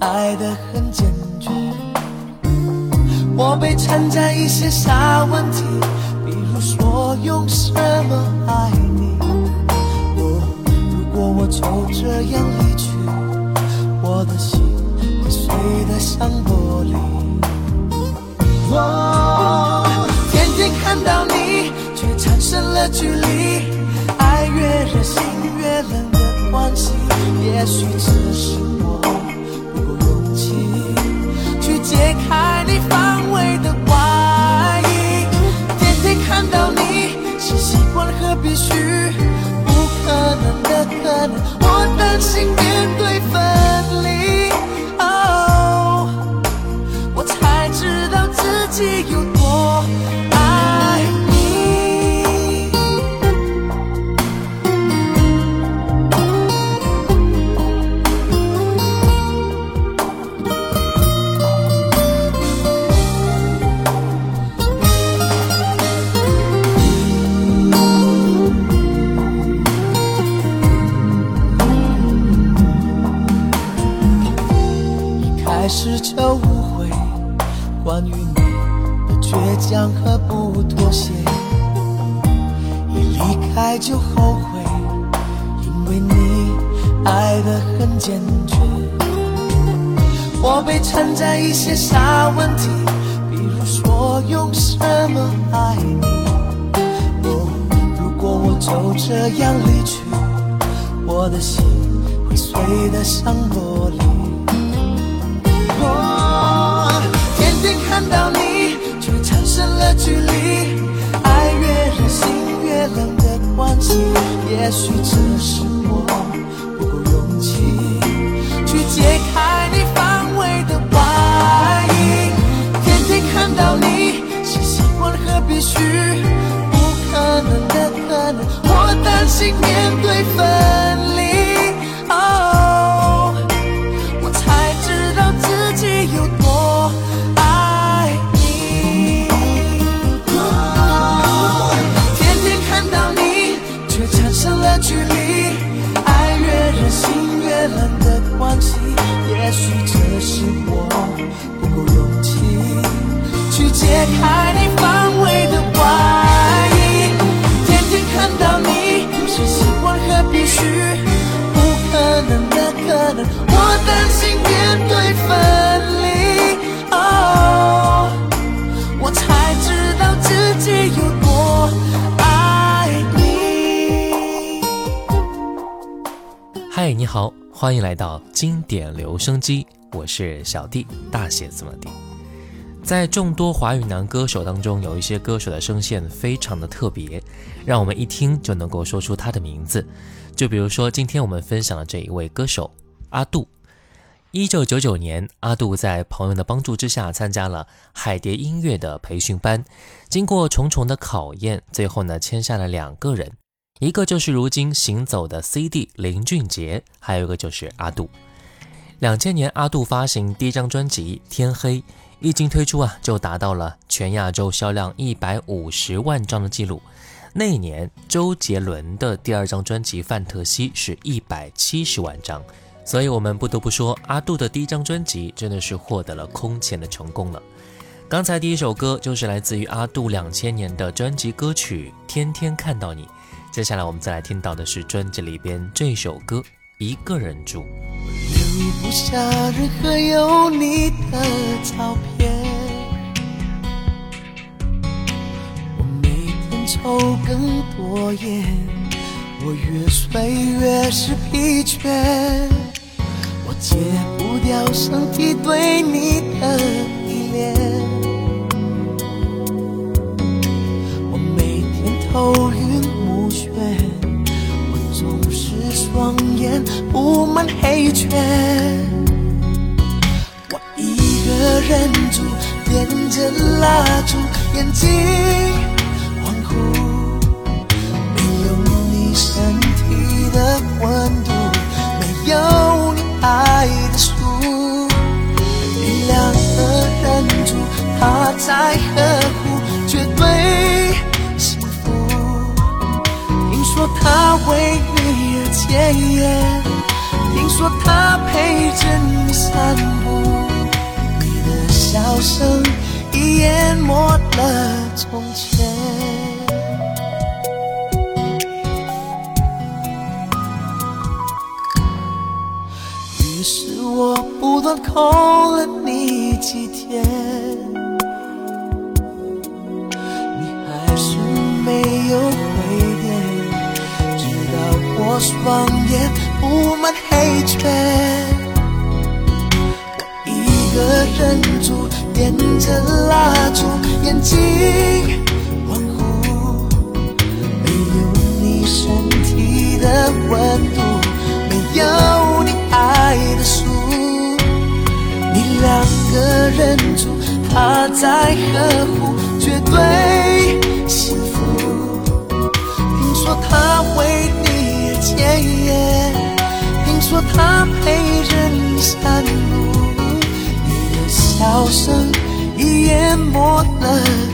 爱得很坚决。我被缠在一些小问题，比如说用什么爱你。哦，如果我就这样离去，我的心会碎得像玻璃。我天天看到你，却产生了距离，爱越热心越冷的关系。也许只是解开你防卫的外衣。天天看到你是习惯和必须，不可能的可能，我担心面对分离。哦。我才知道自己有一些小问题，比如说用什么爱你。哦，如果我就这样离去，我的心会碎得像玻璃。我天天看到你，却产生了距离，爱越热心越冷的关系。也许只是心面对分。我担心面对分离。哦，我才知道自己有多爱你。嗨，你好，欢迎来到经典留声机，我是小弟，大写字母 D。在众多华语男歌手当中，有一些歌手的声线非常的特别，让我们一听就能够说出他的名字。就比如说今天我们分享的这一位歌手阿杜。一九九九年，阿杜在朋友的帮助之下参加了海蝶音乐的培训班，经过重重的考验，最后呢签下了两个人，一个就是如今行走的 CD 林俊杰，还有一个就是阿杜。两千年，阿杜发行第一张专辑《天黑》，一经推出啊，就达到了全亚洲销量一百五十万张的记录。那一年，周杰伦的第二张专辑《范特西》是一百七十万张，所以我们不得不说，阿杜的第一张专辑真的是获得了空前的成功了。刚才第一首歌就是来自于阿杜两千年的专辑歌曲《天天看到你》，接下来我们再来听到的是专辑里边这首歌《一个人住。留不下任何有你的照片。我每天抽更多烟，我越睡越是疲倦。戒不掉身体对你的依恋。我每天头晕目眩，我总是双眼布满黑圈。我一个人住，点着蜡烛，眼睛恍惚，没有你身体的温度，没有他在呵护，绝对幸福。听说他为你而戒烟，听说他陪着你散步，你的笑声已淹没了从前。于是我不断空了你几天，没有回电，直到我双眼布满黑圈。我一个人住，点着蜡烛，眼睛恍惚，没有你身体的温度，没有你爱的书。你两个人住，他在呵护，绝对他为你而戒烟，听说他陪着你散步，你的笑声已淹没了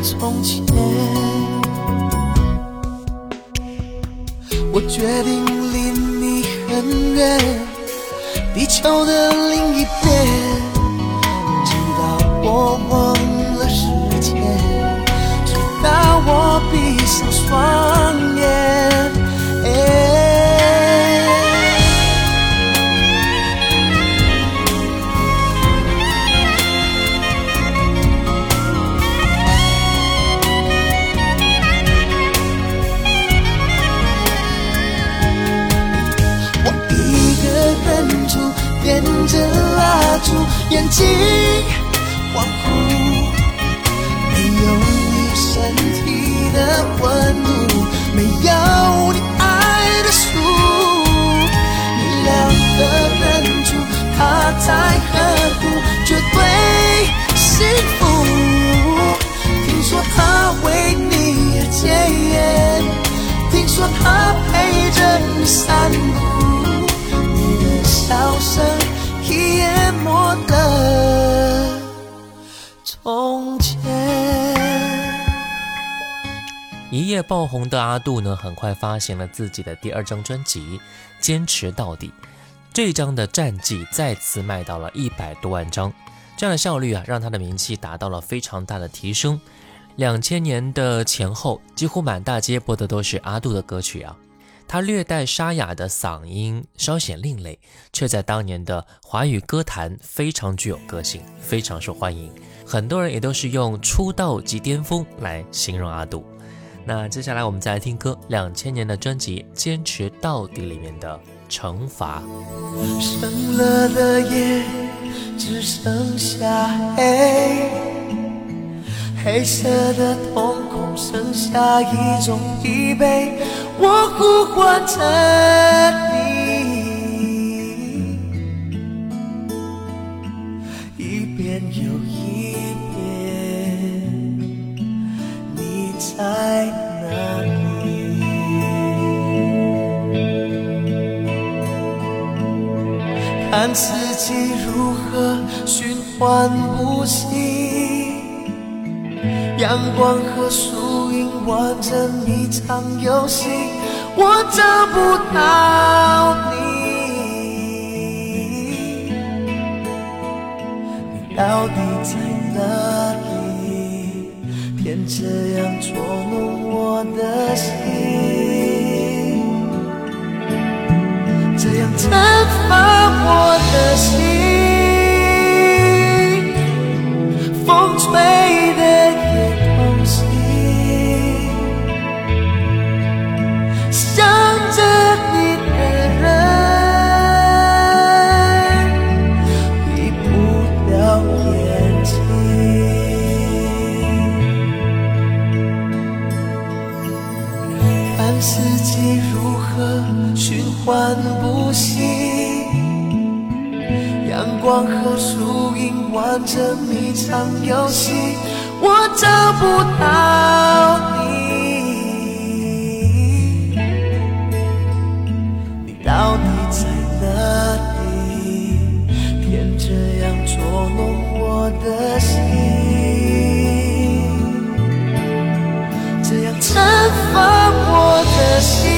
从前。我决定离你很远，地球的另一边，直到我忘了时间，直到我闭上双眼。眼睛恍惚，没有你身体的温度，没有你爱的书。你两个人住，他在呵护，绝对幸福。听说他为你而戒烟，听说他陪着你散步，你的笑声淹没的从前。一夜爆红的阿杜呢，很快发行了自己的第二张专辑《坚持到底》。这张的战绩再次卖到了一百多万张，这样的效率啊，让他的名气达到了非常大的提升。两千年的前后，几乎满大街播的都是阿杜的歌曲啊。他略带沙哑的嗓音稍显另类，却在当年的华语歌坛非常具有个性，非常受欢迎。很多人也都是用出道即巅峰来形容阿杜。那接下来我们再来听歌，两千年的专辑《坚持到底》里面的《惩罚》。深了的夜只剩下黑，黑色的瞳孔剩下一种疲惫，我呼唤着你，一遍又一遍，你在哪里？看自己如何循环呼吸，阳光和树影玩着一场游戏，我找不到你，你到底在哪里？偏这样捉弄我的心。这样惩罚我的心，风吹光和树影玩着迷藏游戏，我找不到你，你到底在哪里？偏这样捉弄我的心。这样惩罚我的心，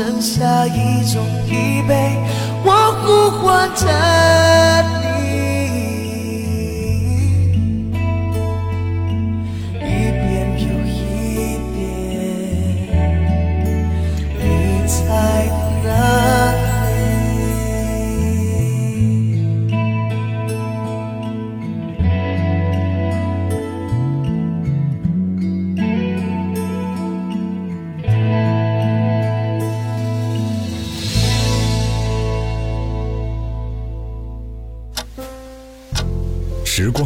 剩下一种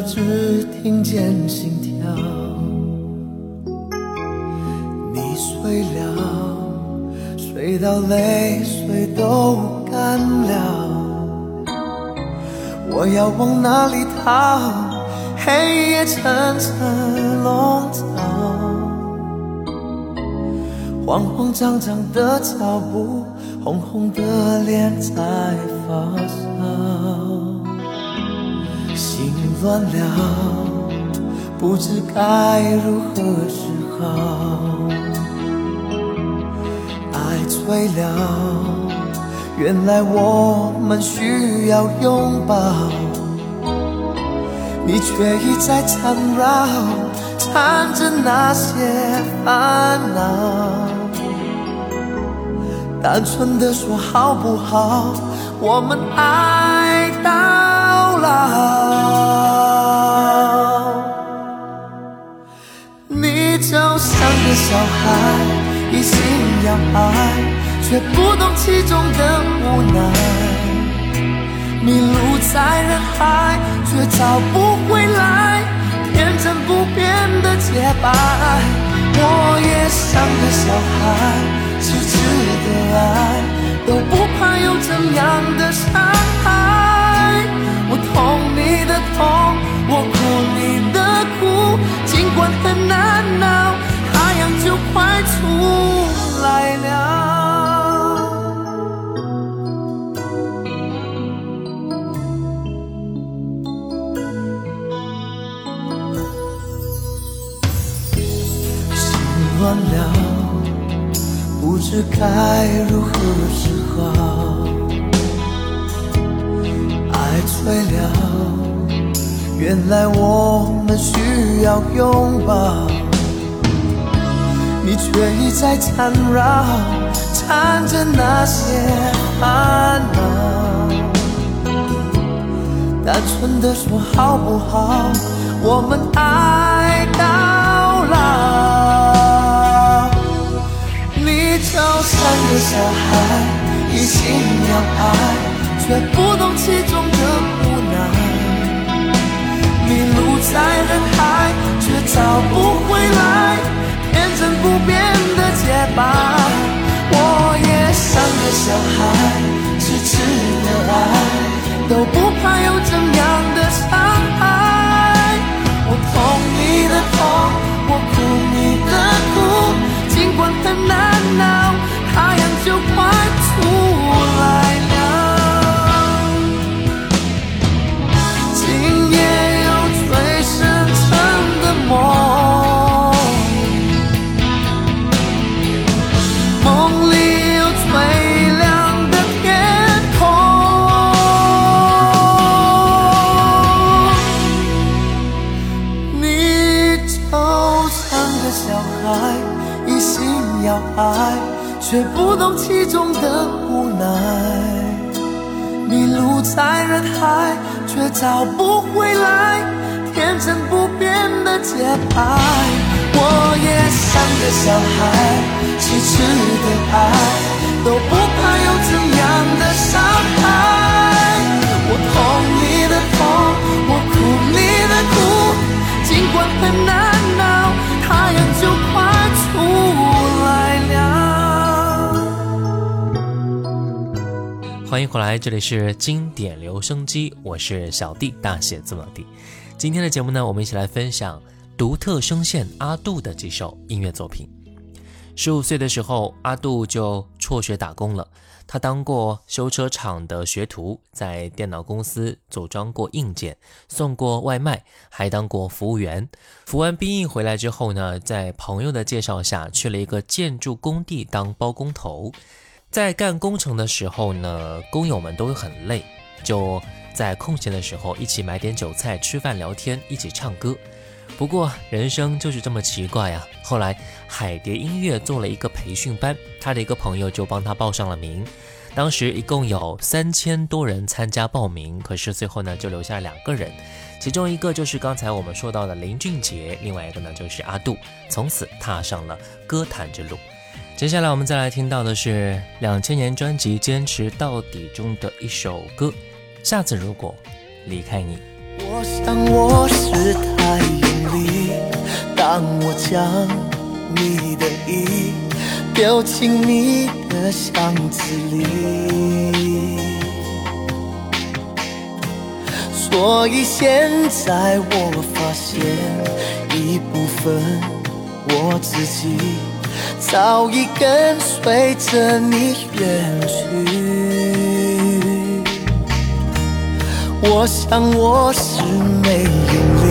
只听见心跳。你睡了，睡到泪水都干了。我要往哪里逃？黑夜层层笼罩。慌慌张张的脚步，红红的脸在发烧，乱了，不知该如何是好。爱醉了，原来我们需要拥抱，你却一再缠绕，缠着那些烦恼。单纯的说好不好？我们爱到老。你就像个小孩，一心要爱，却不懂其中的无奈。迷路在人海，却找不回来，天真不变的洁白。我也像个小孩。痴痴的爱，都不怕有怎样的伤害。的痛我哭你的苦尽管很难熬太阳就快出来了。心乱了不知该如何是好。爱醉了原来我们需要拥抱，你却一再缠绕，缠着那些烦恼。单纯的说好不好？我们爱到老。你就像个小孩，一心要爱，却不懂其中的苦。迷路在人海，却找不回来天真不变的洁白。我也像个小孩，痴痴的爱。都不怕有怎样的伤害，我痛你的痛，我哭你的哭，尽管很难熬，太阳就快出来迎回来，这里是经典留声机，我是小弟，大写字母弟。今天的节目呢，我们一起来分享独特声线阿杜的几首音乐作品。十五岁的时候，阿杜就辍学打工了。他当过修车厂的学徒，在电脑公司组装过硬件，送过外卖，还当过服务员。服完兵役回来之后呢，在朋友的介绍下，去了一个建筑工地当包工头。在干工程的时候呢，工友们都会很累，就在空闲的时候一起买点酒菜、吃饭、聊天，一起唱歌。不过人生就是这么奇怪呀、后来海蝶音乐做了一个培训班，他的一个朋友就帮他报上了名。当时一共有三千多人参加报名，可是最后呢就留下两个人，其中一个就是刚才我们说到的林俊杰，另外一个呢就是阿杜，从此踏上了歌坛之路。接下来我们再来听到的是两千年专辑《坚持到底》中的一首歌《下次如果离开你》。我想我是太用力，当我将你的意丢进你的箱子里，所以现在我发现一部分我自己早已跟随着你远去。我想我是没用力，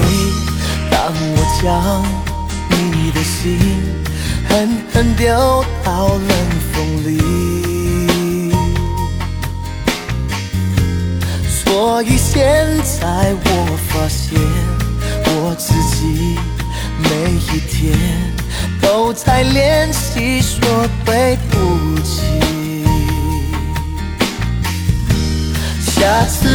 当我将你的心狠狠丢到冷风里，所以现在我发现我自己每一天都在练习说对不起。下次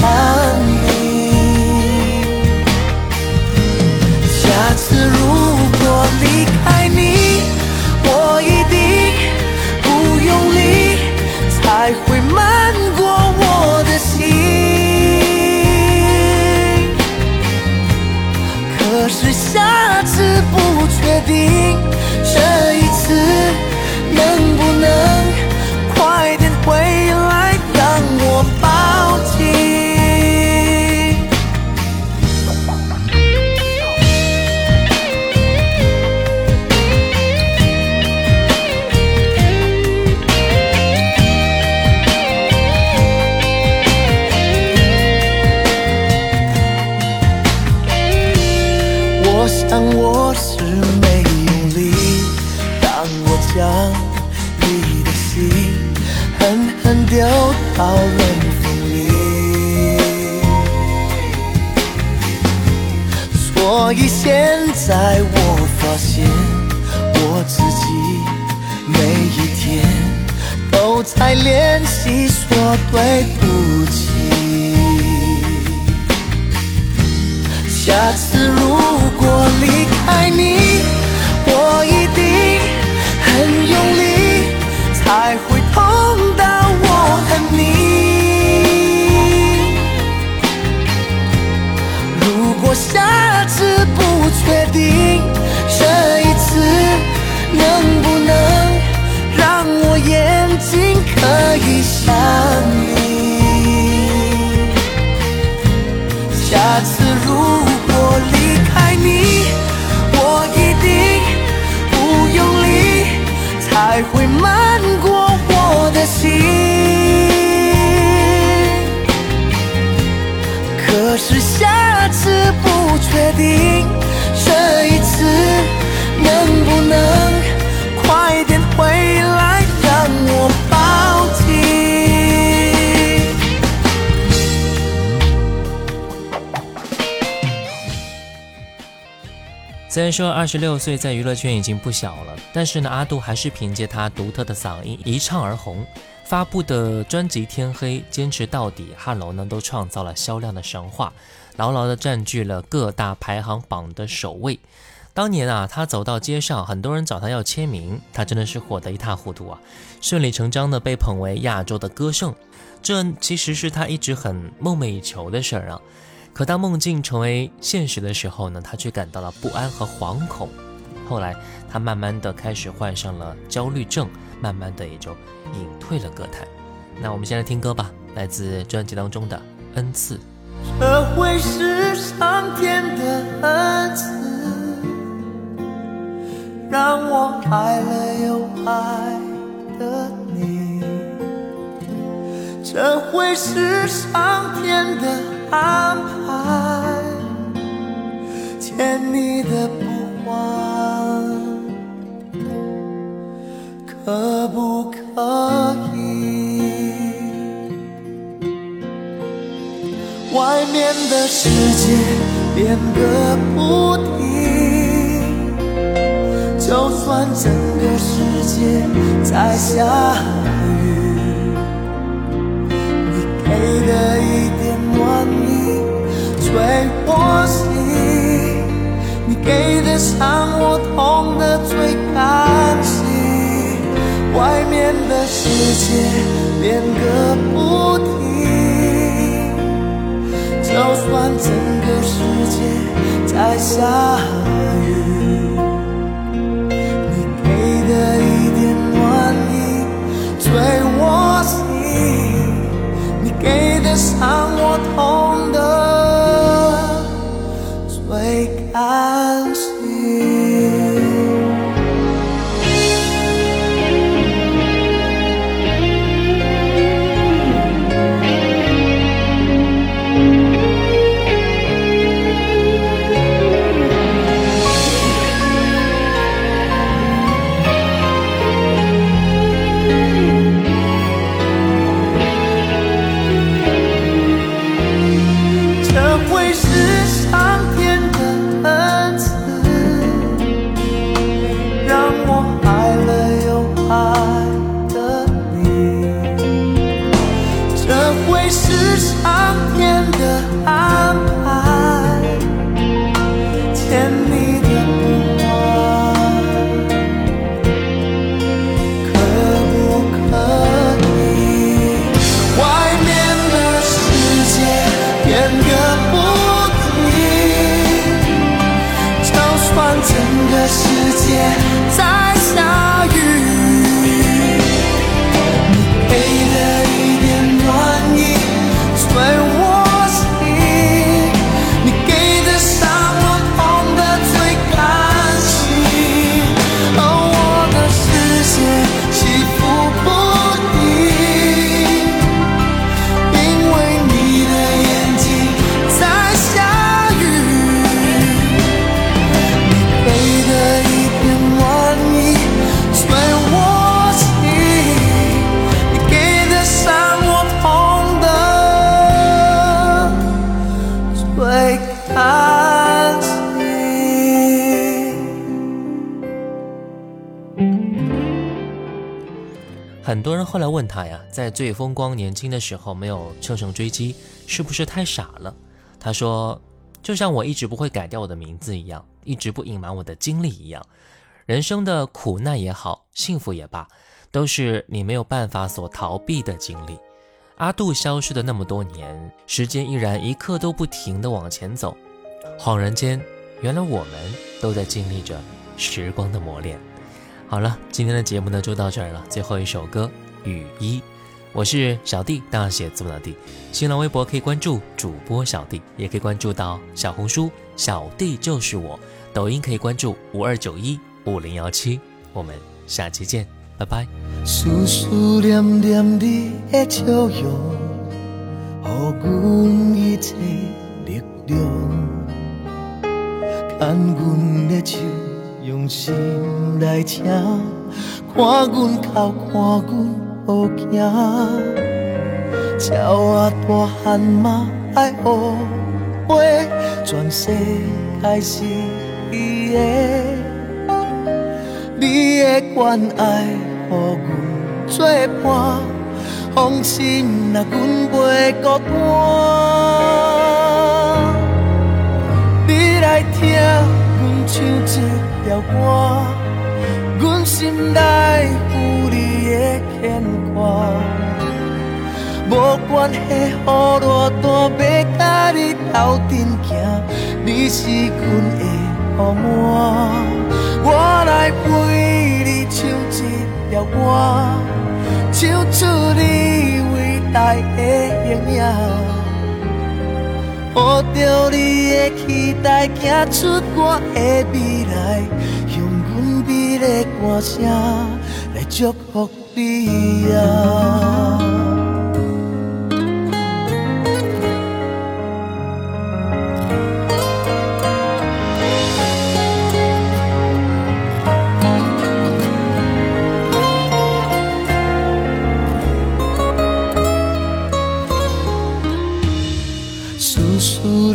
可然说二十六岁在娱乐圈已经不小了，但是呢，阿杜还是凭借他独特的嗓音一唱而红。发布的专辑《天黑》、坚持到底、汉楼呢，都创造了销量的神话，牢牢地占据了各大排行榜的首位。当年啊，他走到街上，很多人找他要签名，他真的是火得一塌糊涂啊，顺理成章的被捧为亚洲的歌圣。这其实是他一直很梦寐以求的事儿啊。可当梦境成为现实的时候呢，他却感到了不安和惶恐。后来，他慢慢的开始患上了焦虑症，慢慢的也就隐退了歌坛。那我们先来听歌吧，来自专辑当中的《恩赐》。这会是上天的恩赐，让我爱了又爱的你。这会是上天的安排，欠你的不还，可不可以？外面的世界变个不停，就算整个世界在下雨，你给的一点暖意吹我心，你给的伤我痛的最干净。外面的世界变个不停。就算整个世界在下雨，你给的一点暖意醉伤我痛。在最风光年轻的时候没有乘胜追击，是不是太傻了？他说，就像我一直不会改掉我的名字一样，一直不隐瞒我的经历一样，人生的苦难也好，幸福也罢，都是你没有办法所逃避的经历。阿杜消失的那么多年，时间依然一刻都不停地往前走，恍然间，原来我们都在经历着时光的磨练。好了，今天的节目呢就到这儿了。最后一首歌《雨衣》，我是小弟，大写字母的弟。新浪微博可以关注主播小弟，也可以关注到小红书小弟就是我，抖音可以关注五二九一五零幺七。我们下期见，拜拜。思思念念你的笑容，予阮一切力量，牵阮的手，用心来听，看阮哭，看阮好行。鸟仔大汉嘛爱学飞，全世界是伊的，你的关爱。予阮作伴，放心啦，阮袂孤单。你来听阮唱一条歌，阮心内有你牵挂。无关系，雨偌大，要甲你斗阵行，你是阮的雨满。我来陪你唱一。条歌，唱出你伟大的形影，抱着你的期待，行出我的未来，用阮美丽歌声来祝福你啊！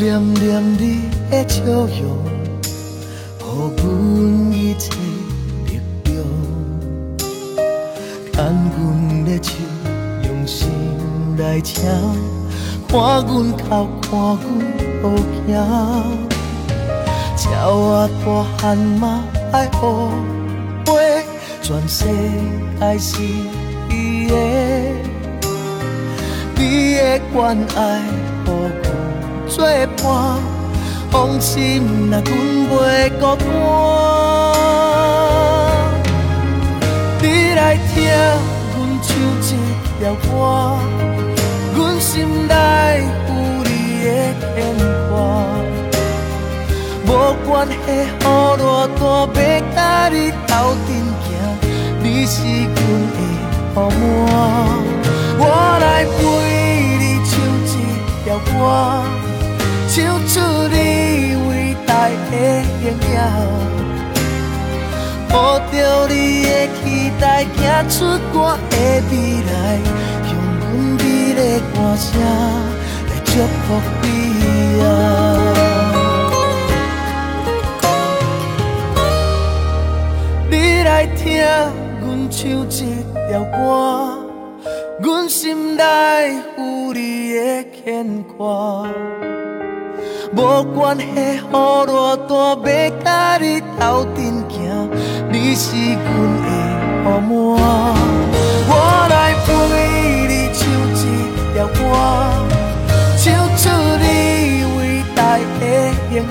念念你的笑容，来听，看阮哭，看阮好行。鸟仔大汉嘛爱学飞，全世界是伊的，你的关爱，予阮。作伴，放心啦，阮袂孤单。你来听阮唱一条歌，心内有你的牵挂。无关系，雨偌大，要甲你斗阵行，你是阮的雨满。我来陪你唱一条歌。唱出你伟大的形影，抱着你的期待，走出我的未来，的歌声来祝福你啊！你来听阮唱一条歌，阮心内有你的牵挂。无关系，雨偌大，要甲你斗阵行，你是阮的雨满。我来陪一条歌，唱出你伟大的形影，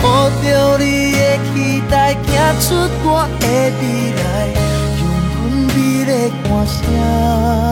抱着你的期待，行出我的未来，用阮美丽歌声。